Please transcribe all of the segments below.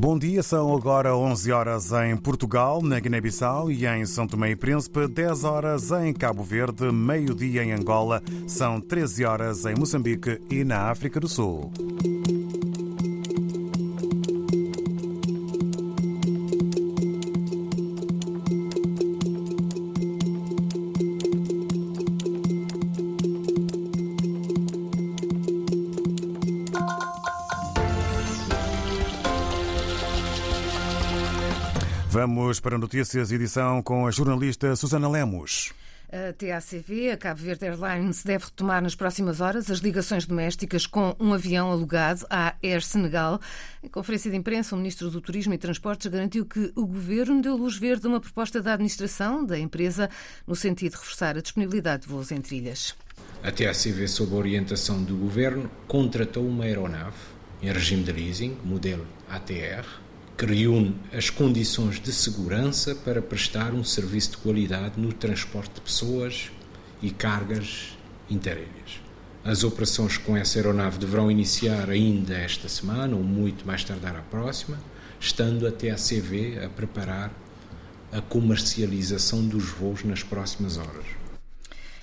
Bom dia, são agora 11 horas em Portugal, na Guiné-Bissau e em São Tomé e Príncipe, 10 horas em Cabo Verde, meio-dia em Angola, são 13 horas em Moçambique e na África do Sul. Vamos para notícias, edição com a jornalista Susana Lemos. A TACV, a Cabo Verde Airlines, deve retomar nas próximas horas as ligações domésticas com um avião alugado à Air Senegal. Em conferência de imprensa, o Ministro do Turismo e Transportes garantiu que o Governo deu luz verde a uma proposta da administração da empresa no sentido de reforçar a disponibilidade de voos entre ilhas. A TACV, sob a orientação do Governo, contratou uma aeronave em regime de leasing, modelo ATR, que reúne as condições de segurança para prestar um serviço de qualidade no transporte de pessoas e cargas interilhas. As operações com essa aeronave deverão iniciar ainda esta semana, ou muito mais tardar a próxima, estando a CV a preparar a comercialização dos voos nas próximas horas.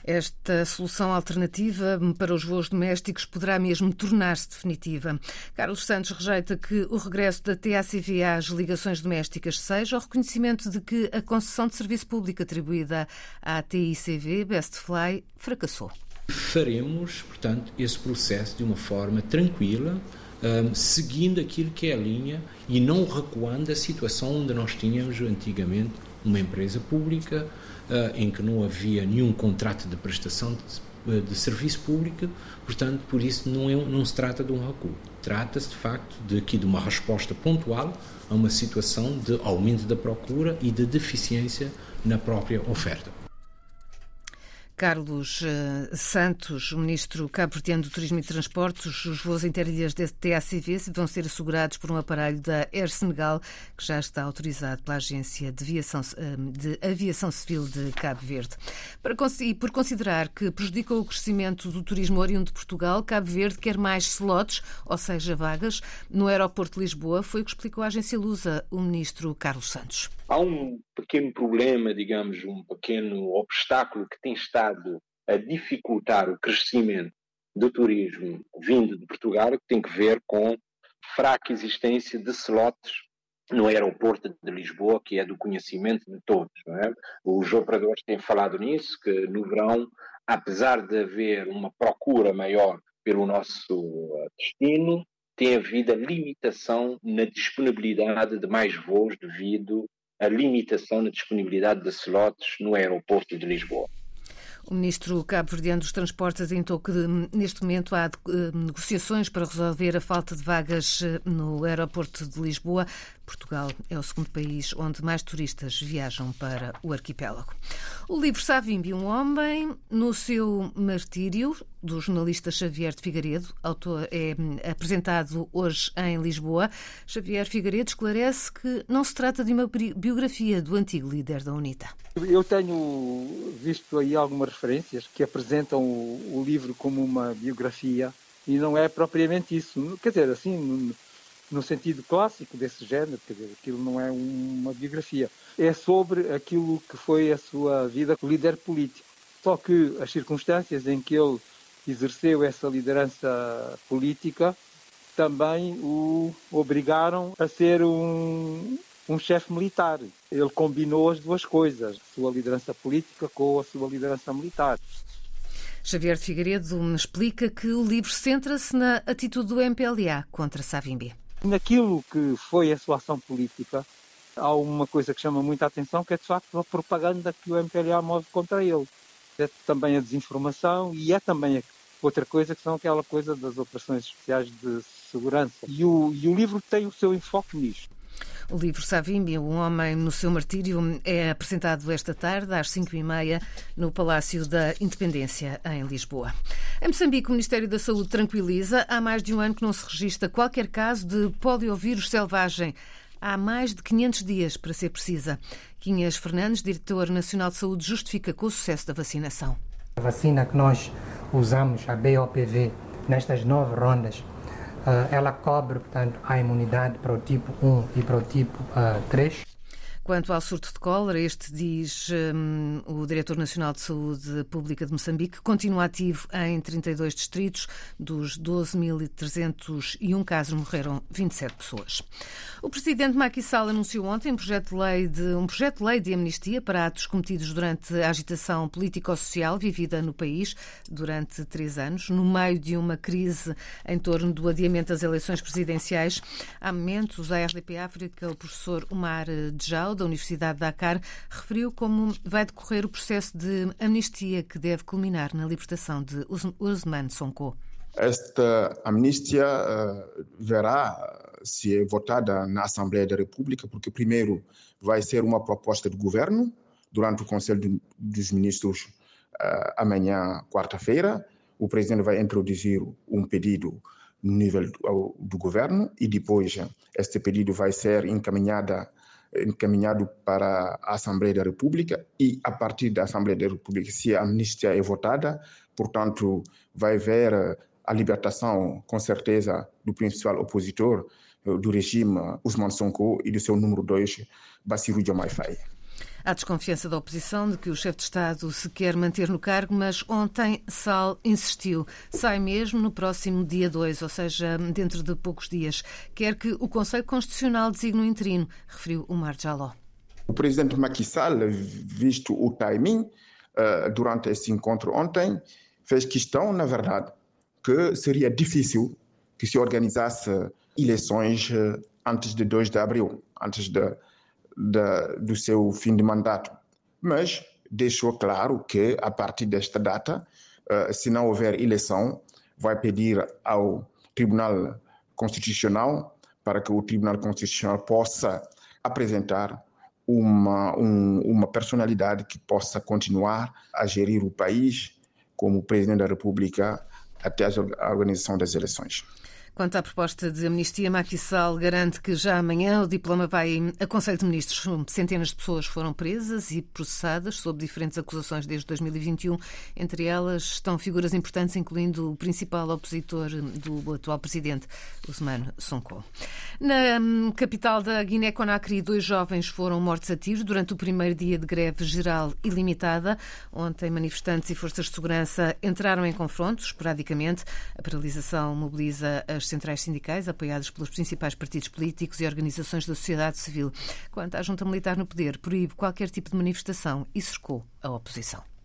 Esta solução alternativa para os voos domésticos poderá mesmo tornar-se definitiva. Carlos Santos rejeita que o regresso da TACV às ligações domésticas seja o reconhecimento de que a concessão de serviço público atribuída à TICV, Bestfly, fracassou. Faremos, portanto, esse processo de uma forma tranquila, um, seguindo aquilo que é a linha e não recuando da situação onde nós tínhamos antigamente uma empresa pública uh, em que não havia nenhum contrato de prestação de, de serviço público, portanto, por isso não, é, não se trata de um recuo. Trata-se, de facto, de aqui de uma resposta pontual a uma situação de aumento da procura e de deficiência na própria oferta. Carlos eh, Santos, o ministro cabo-verdiano do Turismo e Transportes, os voos interilhas da TACV vão ser assegurados por um aparelho da Air Senegal, que já está autorizado pela Agência de Aviação, eh, de Aviação Civil de Cabo Verde. Para, e por considerar que prejudica o crescimento do turismo oriundo de Portugal, Cabo Verde quer mais slots, ou seja, vagas, no aeroporto de Lisboa, foi o que explicou a agência Lusa o ministro Carlos Santos. Há um pequeno problema, digamos, um pequeno obstáculo que tem estado a dificultar o crescimento do turismo vindo de Portugal, que tem que ver com fraca existência de slots no aeroporto de Lisboa, que é do conhecimento de todos. É? Os operadores têm falado nisso, que no verão, apesar de haver uma procura maior pelo nosso destino, tem havido limitação na disponibilidade de mais voos devido a limitação na disponibilidade de slots no aeroporto de Lisboa. O ministro cabo-verdiano dos Transportes adiantou que neste momento há eh, negociações para resolver a falta de vagas eh, no aeroporto de Lisboa. Portugal é o segundo país onde mais turistas viajam para o arquipélago. O livro Savimbi, um homem no seu martírio, do jornalista Xavier de Figueiredo, autor, é apresentado hoje em Lisboa. Xavier Figueiredo esclarece que não se trata de uma biografia do antigo líder da UNITA. Eu tenho visto aí algumas referências que apresentam o, o livro como uma biografia e não é propriamente isso. Quer dizer, assim, no sentido clássico desse género, quer dizer, aquilo não é uma biografia. É sobre aquilo que foi a sua vida como líder político. Só que as circunstâncias em que ele exerceu essa liderança política também o obrigaram a ser um, um chefe militar. Ele combinou as duas coisas, a sua liderança política com a sua liderança militar. Xavier de Figueiredo explica que o livro centra-se na atitude do MPLA contra Savimbi. Naquilo que foi a sua ação política, há uma coisa que chama muita atenção, que é de facto a propaganda que o MPLA move contra ele. É também a desinformação e é também outra coisa que são aquela coisa das operações especiais de segurança. E o, e o livro tem o seu enfoque nisto. O livro Savimbi, Um Homem no Seu Martírio, é apresentado esta tarde, às 5h30, no Palácio da Independência, em Lisboa. Em Moçambique, o Ministério da Saúde tranquiliza. Há mais de um ano que não se registra qualquer caso de poliovírus selvagem. Há mais de 500 dias, para ser precisa. Quinhas Fernandes, diretor nacional de saúde, justifica com o sucesso da vacinação. A vacina que nós usamos, a BOPV, nestas nove rondas, ela cobre, portanto, a imunidade para o tipo 1 e para o tipo 3. Quanto ao surto de cólera, este diz um, o Diretor Nacional de Saúde Pública de Moçambique, continua ativo em 32 distritos. Dos 12.301 casos, morreram 27 pessoas. O Presidente Macky Sall anunciou ontem um projeto, de lei de, um projeto de lei de amnistia para atos cometidos durante a agitação político-social vivida no país durante três anos, no meio de uma crise em torno do adiamento das eleições presidenciais. Há momentos, a RDP África, o professor Omar Djau, da Universidade de Dakar, referiu como vai decorrer o processo de amnistia que deve culminar na libertação de Usman Sonko. Esta amnistia uh, verá se é votada na Assembleia da República, porque primeiro vai ser uma proposta de governo durante o Conselho dos Ministros uh, amanhã, quarta-feira. O presidente vai introduzir um pedido no nível do, do governo e depois este pedido vai ser encaminhada encaminhado para a Assembleia da República e a partir da Assembleia da República, se a amnistia é votada, portanto, vai haver a libertação, com certeza, do principal opositor eh, do regime, Usman Sonko, e do seu número dois, Bassirou Diomaye Faye. Há desconfiança da oposição de que o chefe de Estado se quer manter no cargo, mas ontem Sal insistiu. Sai mesmo no próximo dia 2, ou seja, dentro de poucos dias. Quer que o Conselho Constitucional designe um interino, referiu o Mar Jaló. O presidente Macky Sall, visto o timing, eh, durante esse encontro ontem, fez questão, na verdade, que seria difícil que se organizasse eleições eh, antes de 2 de abril, antes de da, do seu fim de mandato. Mas deixou claro que, a partir desta data, uh, se não houver eleição, vai pedir ao Tribunal Constitucional para que o Tribunal Constitucional possa apresentar uma, um, uma personalidade que possa continuar a gerir o país como Presidente da República até a organização das eleições. Quanto à proposta de amnistia, Macky Sall garante que já amanhã o diploma vai a Conselho de Ministros. Centenas de pessoas foram presas e processadas sob diferentes acusações desde 2021. Entre elas estão figuras importantes, incluindo o principal opositor do atual presidente, Usman Sonko. Na hum, capital da Guiné-Conakry, dois jovens foram mortos a tiros durante o primeiro dia de greve geral ilimitada. Ontem, manifestantes e forças de segurança entraram em confrontos, esporadicamente. A paralisação mobiliza as centrais sindicais, apoiadas pelos principais partidos políticos e organizações da sociedade civil. Quanto à junta militar no poder, proíbe qualquer tipo de manifestação e cercou a oposição.